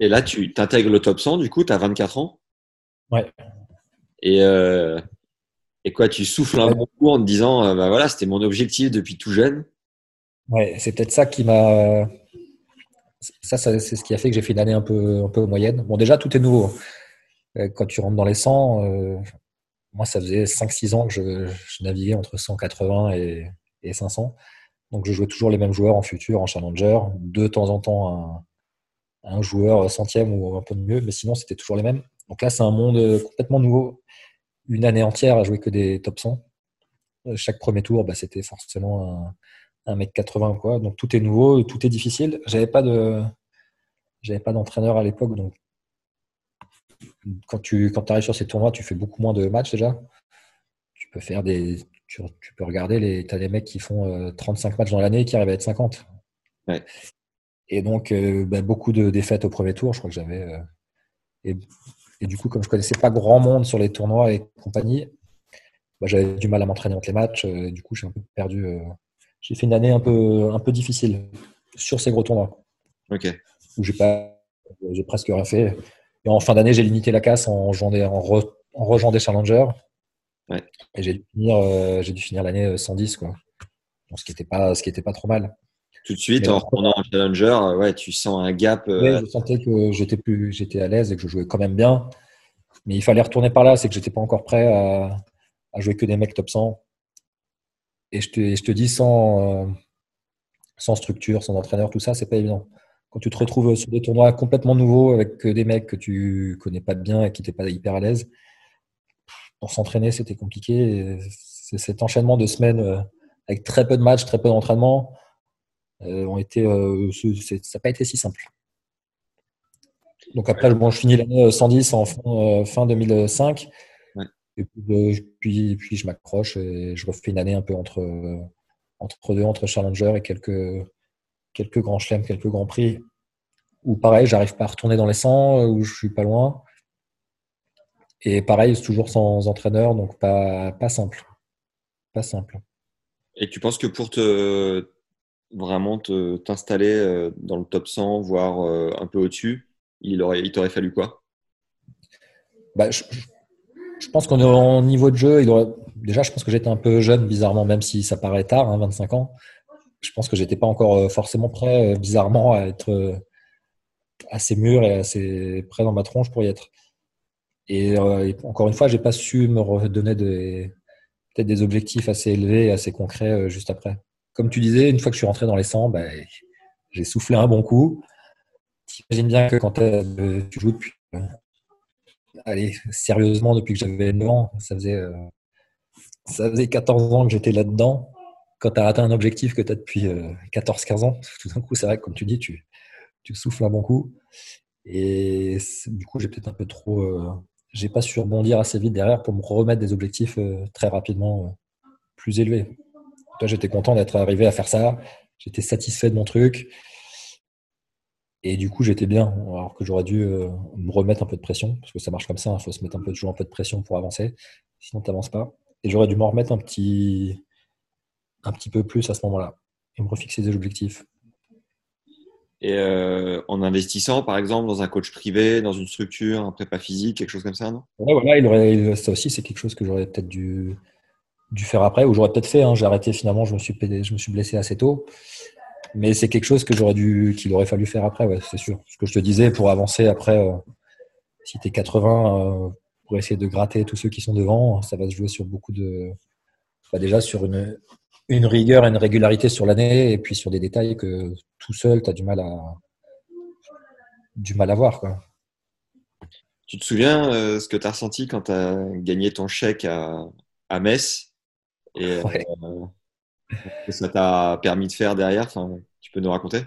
Et là, tu t'intègres le top 100, du coup, tu as 24 ans? Ouais. Et, euh, et quoi, tu souffles un bon coup en te disant, euh, bah voilà, c'était mon objectif depuis tout jeune. Ouais, c'est peut-être ça qui m'a. Ça, ça, c'est ce qui a fait que j'ai fait une année un peu, un peu moyenne. Bon, déjà, tout est nouveau. Euh, Quand tu rentres dans les 100, euh, moi, ça faisait 5-6 ans que je, je naviguais entre 180 et, et 500. Donc, je jouais toujours les mêmes joueurs en futur, en challenger. De temps en temps, un, un joueur centième ou un peu mieux, mais sinon, c'était toujours les mêmes. Donc là, c'est un monde complètement nouveau. Une année entière à jouer que des top 100. Euh, Chaque premier tour, bah, c'était forcément un un mec 80 quoi. Donc tout est nouveau, tout est difficile. J'avais pas de j'avais pas d'entraîneur à l'époque quand tu quand arrives sur ces tournois, tu fais beaucoup moins de matchs déjà. Tu peux faire des tu, peux regarder les t'as des mecs qui font euh, 35 matchs dans l'année qui arrivent à être 50. Ouais. Et donc euh, bah, beaucoup de défaites au premier tour, je crois que j'avais euh, et, et du coup comme je connaissais pas grand monde sur les tournois et compagnie, bah, j'avais du mal à m'entraîner entre les matchs, euh, et du coup j'ai un peu perdu euh, j'ai fait une année un peu, un peu difficile sur ces gros tournois Ok. où j'ai pas, j'ai presque rien fait. Et en fin d'année, j'ai limité la casse en, des- en, re- en rejoignant des challengers. Ouais. Et j'ai dû finir, j'ai dû finir l'année 110, quoi. Donc, ce qui était pas, ce qui était pas trop mal. Tout de suite, en retournant en challenger, euh, ouais, tu sens un gap. euh, je sentais que j'étais plus, j'étais à l'aise et que je jouais quand même bien. Mais il fallait retourner par là, c'est que j'étais pas encore prêt à, à jouer que des mecs top 100. Et je te, et je te dis sans, euh, sans structure, sans entraîneur, tout ça, c'est pas évident. Quand tu te retrouves sur des tournois complètement nouveaux avec des mecs que tu connais pas bien et qui t'es pas hyper à l'aise, pour s'entraîner, c'était compliqué. C'est- cet enchaînement de semaines avec très peu de matchs, très peu d'entraînement, ont été, euh, ça n'a pas été si simple. Donc après, bon, je finis l'année euh, 110 en fin, euh, fin 2005. Ouais. Et puis, euh, puis, puis je m'accroche et je refais une année un peu entre, euh, entre deux, entre Challenger et quelques, quelques grands chelems, quelques grands prix. Où pareil, j'arrive pas à retourner dans les 100, euh, où je suis pas loin. Et pareil, c'est toujours sans entraîneur, donc pas, pas simple. Pas simple. Et tu penses que pour te vraiment t'installer euh, dans le top 100, voire euh, un peu au-dessus, il aurait, il t'aurait fallu quoi? Bah, je, je- pense qu'on est au niveau de jeu. Il aurait... Déjà, je pense que j'étais un peu jeune, bizarrement, même si ça paraît tard, hein, 25 ans. Je pense que j'étais pas encore euh, forcément prêt, bizarrement, à être assez mûr et assez prêt dans ma tronche pour y être. Et, encore une fois, j'ai pas su me redonner des peut-être des objectifs assez élevés, et assez concrets juste après. Comme tu disais, une fois que je suis rentré dans les 100, bah, j'ai soufflé un bon coup. T'imagines bien que quand euh, tu joues depuis euh, allez, sérieusement, depuis que j'avais 9 ans, ça faisait, euh, ça faisait 14 ans que j'étais là-dedans. Quand tu as atteint un objectif que tu as depuis 14-15 ans, tout d'un coup, c'est vrai que comme tu dis, tu, souffles un bon coup. Et du coup, j'ai peut-être un peu trop. euh, j'ai pas su rebondir assez vite derrière pour me remettre des objectifs euh, très rapidement euh, plus élevés. Toi, j'étais content d'être arrivé à faire ça. J'étais satisfait de mon truc. Et du coup, j'étais bien, alors que j'aurais dû euh, me remettre un peu de pression, parce que ça marche comme ça, il faut se mettre un peu, toujours un peu de pression pour avancer, sinon tu n'avances pas. Et j'aurais dû m'en remettre un petit, un petit peu plus à ce moment-là, et me refixer des objectifs. Et euh, en investissant, par exemple, dans un coach privé, dans une structure, un prépa physique, quelque chose comme ça, non? Ouais, voilà, il aurait, il- ça aussi, c'est quelque chose que j'aurais peut-être dû, dû faire après, ou j'aurais peut-être fait. hein. J'ai arrêté finalement, je me, suis, je me suis blessé assez tôt. Mais c'est quelque chose que j'aurais dû, qu'il aurait fallu faire après, c'est sûr. Ce que je te disais, pour avancer après, euh, si tu es 80, euh, pour essayer de gratter tous ceux qui sont devant, ça va se jouer sur beaucoup de. bah, déjà sur une, une rigueur et une régularité sur l'année, et puis sur des détails que tout seul, tu as du mal à, du mal à voir. Quoi. Tu te souviens euh, ce que tu as ressenti quand tu as gagné ton chèque à, à Metz? Et euh, Ouais. ce que ça t'a permis de faire derrière? Enfin, Tu peux nous raconter?